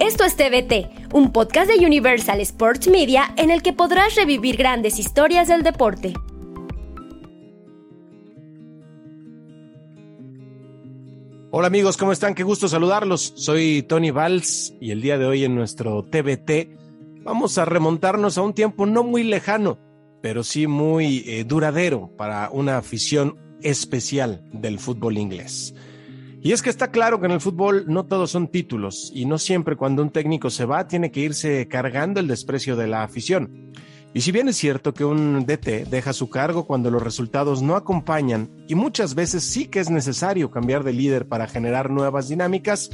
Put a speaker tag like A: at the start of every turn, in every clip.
A: Esto es TVT, un podcast de Universal Sports Media en el que podrás revivir grandes historias del deporte.
B: Hola amigos, ¿cómo están? Qué gusto saludarlos. Soy Tony Valls y el día de hoy en nuestro TVT vamos a remontarnos a un tiempo no muy lejano, pero sí muy eh, duradero para una afición especial del fútbol inglés. Y es que está claro que en el fútbol no todos son títulos y no siempre cuando un técnico se va tiene que irse cargando el desprecio de la afición. Y si bien es cierto que un DT deja su cargo cuando los resultados no acompañan y muchas veces sí que es necesario cambiar de líder para generar nuevas dinámicas,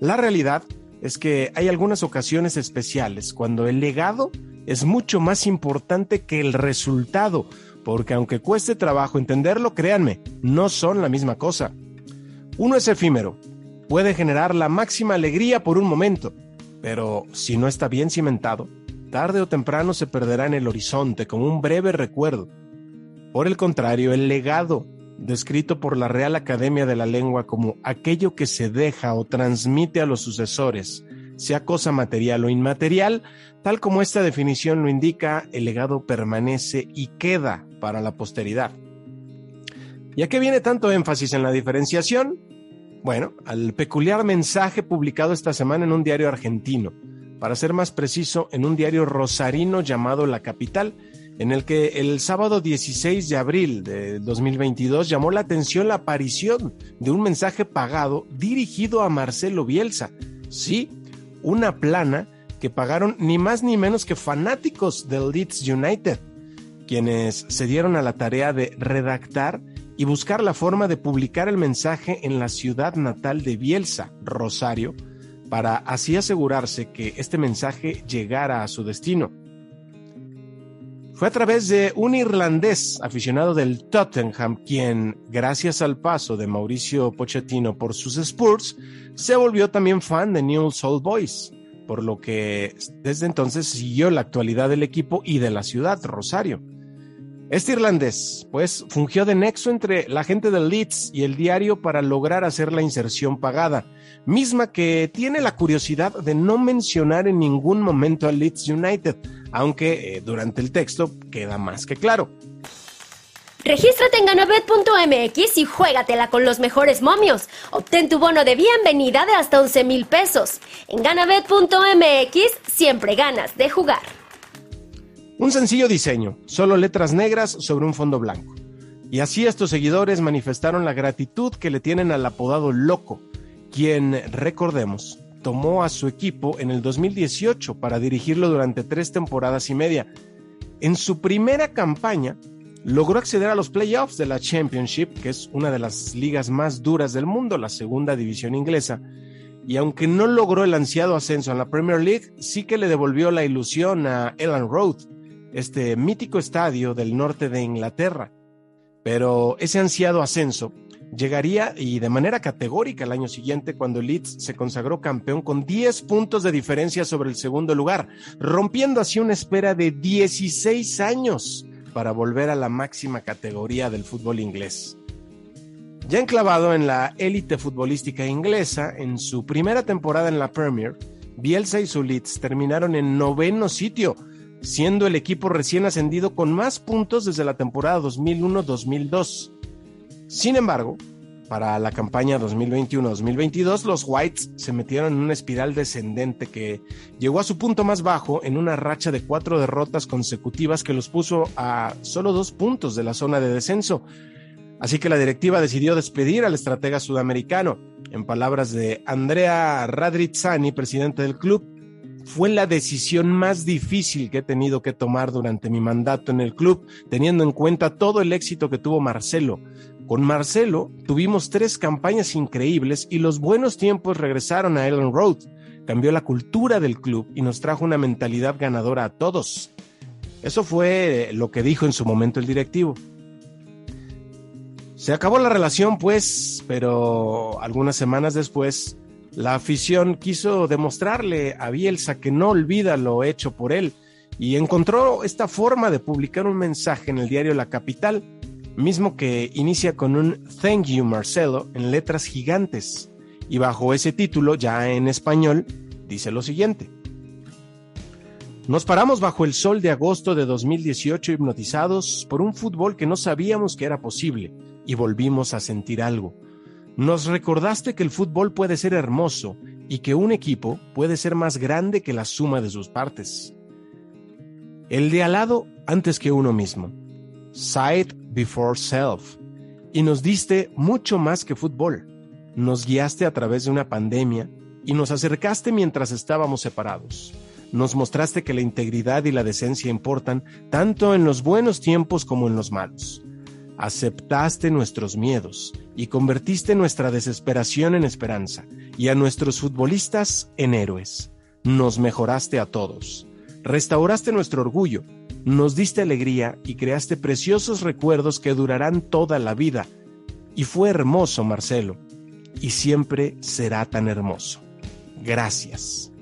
B: la realidad es que hay algunas ocasiones especiales cuando el legado es mucho más importante que el resultado, porque aunque cueste trabajo entenderlo, créanme, no son la misma cosa. Uno es efímero, puede generar la máxima alegría por un momento, pero si no está bien cimentado, tarde o temprano se perderá en el horizonte como un breve recuerdo. Por el contrario, el legado, descrito por la Real Academia de la Lengua como aquello que se deja o transmite a los sucesores, sea cosa material o inmaterial, tal como esta definición lo indica, el legado permanece y queda para la posteridad. ¿Y a qué viene tanto énfasis en la diferenciación? Bueno, al peculiar mensaje publicado esta semana en un diario argentino, para ser más preciso, en un diario rosarino llamado La Capital, en el que el sábado 16 de abril de 2022 llamó la atención la aparición de un mensaje pagado dirigido a Marcelo Bielsa. Sí, una plana que pagaron ni más ni menos que fanáticos del Leeds United, quienes se dieron a la tarea de redactar y buscar la forma de publicar el mensaje en la ciudad natal de Bielsa, Rosario, para así asegurarse que este mensaje llegara a su destino. Fue a través de un irlandés aficionado del Tottenham quien, gracias al paso de Mauricio Pochettino por sus Spurs, se volvió también fan de Newell's Old Boys, por lo que desde entonces siguió la actualidad del equipo y de la ciudad, Rosario. Este irlandés, pues, fungió de nexo entre la gente del Leeds y el diario para lograr hacer la inserción pagada, misma que tiene la curiosidad de no mencionar en ningún momento al Leeds United, aunque eh, durante el texto queda más que claro.
A: Regístrate en ganabet.mx y juégatela con los mejores momios. Obtén tu bono de bienvenida de hasta 11 mil pesos. En ganabet.mx siempre ganas de jugar.
B: Un sencillo diseño, solo letras negras sobre un fondo blanco. Y así estos seguidores manifestaron la gratitud que le tienen al apodado Loco, quien, recordemos, tomó a su equipo en el 2018 para dirigirlo durante tres temporadas y media. En su primera campaña, logró acceder a los playoffs de la Championship, que es una de las ligas más duras del mundo, la segunda división inglesa. Y aunque no logró el ansiado ascenso en la Premier League, sí que le devolvió la ilusión a Ellen Road, este mítico estadio del norte de Inglaterra. Pero ese ansiado ascenso llegaría y de manera categórica el año siguiente cuando Leeds se consagró campeón con 10 puntos de diferencia sobre el segundo lugar, rompiendo así una espera de 16 años para volver a la máxima categoría del fútbol inglés. Ya enclavado en la élite futbolística inglesa, en su primera temporada en la Premier, Bielsa y su Leeds terminaron en noveno sitio, siendo el equipo recién ascendido con más puntos desde la temporada 2001-2002. Sin embargo, para la campaña 2021-2022, los Whites se metieron en una espiral descendente que llegó a su punto más bajo en una racha de cuatro derrotas consecutivas que los puso a solo dos puntos de la zona de descenso. Así que la directiva decidió despedir al estratega sudamericano. En palabras de Andrea Radrizzani, presidente del club, fue la decisión más difícil que he tenido que tomar durante mi mandato en el club, teniendo en cuenta todo el éxito que tuvo Marcelo. Con Marcelo tuvimos tres campañas increíbles y los buenos tiempos regresaron a Ellen Road. Cambió la cultura del club y nos trajo una mentalidad ganadora a todos. Eso fue lo que dijo en su momento el directivo. Se acabó la relación, pues, pero algunas semanas después la afición quiso demostrarle a Bielsa que no olvida lo hecho por él y encontró esta forma de publicar un mensaje en el diario La Capital, mismo que inicia con un Thank you Marcelo en letras gigantes y bajo ese título, ya en español, dice lo siguiente. Nos paramos bajo el sol de agosto de 2018 hipnotizados por un fútbol que no sabíamos que era posible y volvimos a sentir algo. Nos recordaste que el fútbol puede ser hermoso y que un equipo puede ser más grande que la suma de sus partes. El de al lado antes que uno mismo. Sight before self. Y nos diste mucho más que fútbol. Nos guiaste a través de una pandemia y nos acercaste mientras estábamos separados nos mostraste que la integridad y la decencia importan tanto en los buenos tiempos como en los malos. Aceptaste nuestros miedos y convertiste nuestra desesperación en esperanza y a nuestros futbolistas en héroes. Nos mejoraste a todos. Restauraste nuestro orgullo, nos diste alegría y creaste preciosos recuerdos que durarán toda la vida. Y fue hermoso, Marcelo, y siempre será tan hermoso. Gracias.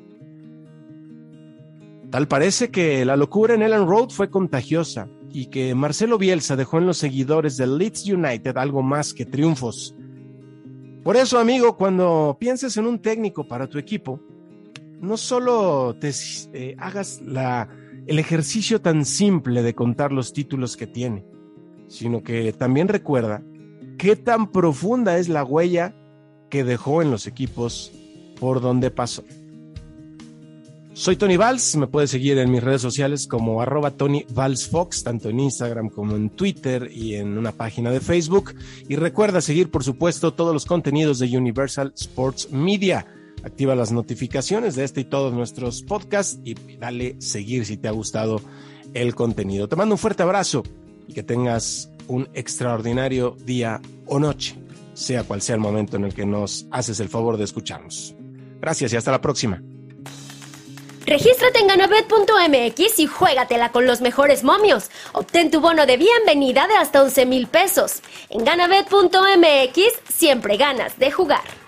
B: Tal parece que la locura en Ellen Road fue contagiosa y que Marcelo Bielsa dejó en los seguidores del Leeds United algo más que triunfos. Por eso, amigo, cuando pienses en un técnico para tu equipo, no solo te eh, hagas el ejercicio tan simple de contar los títulos que tiene, sino que también recuerda qué tan profunda es la huella que dejó en los equipos por donde pasó. Soy Tony Valls, me puedes seguir en mis redes sociales como arroba Tony Valls Fox, tanto en Instagram como en Twitter y en una página de Facebook. Y recuerda seguir, por supuesto, todos los contenidos de Universal Sports Media. Activa las notificaciones de este y todos nuestros podcasts y dale seguir si te ha gustado el contenido. Te mando un fuerte abrazo y que tengas un extraordinario día o noche, sea cual sea el momento en el que nos haces el favor de escucharnos. Gracias y hasta la próxima.
A: Regístrate en ganabet.mx y juégatela con los mejores momios. Obtén tu bono de bienvenida de hasta 11 mil pesos. En ganabet.mx siempre ganas de jugar.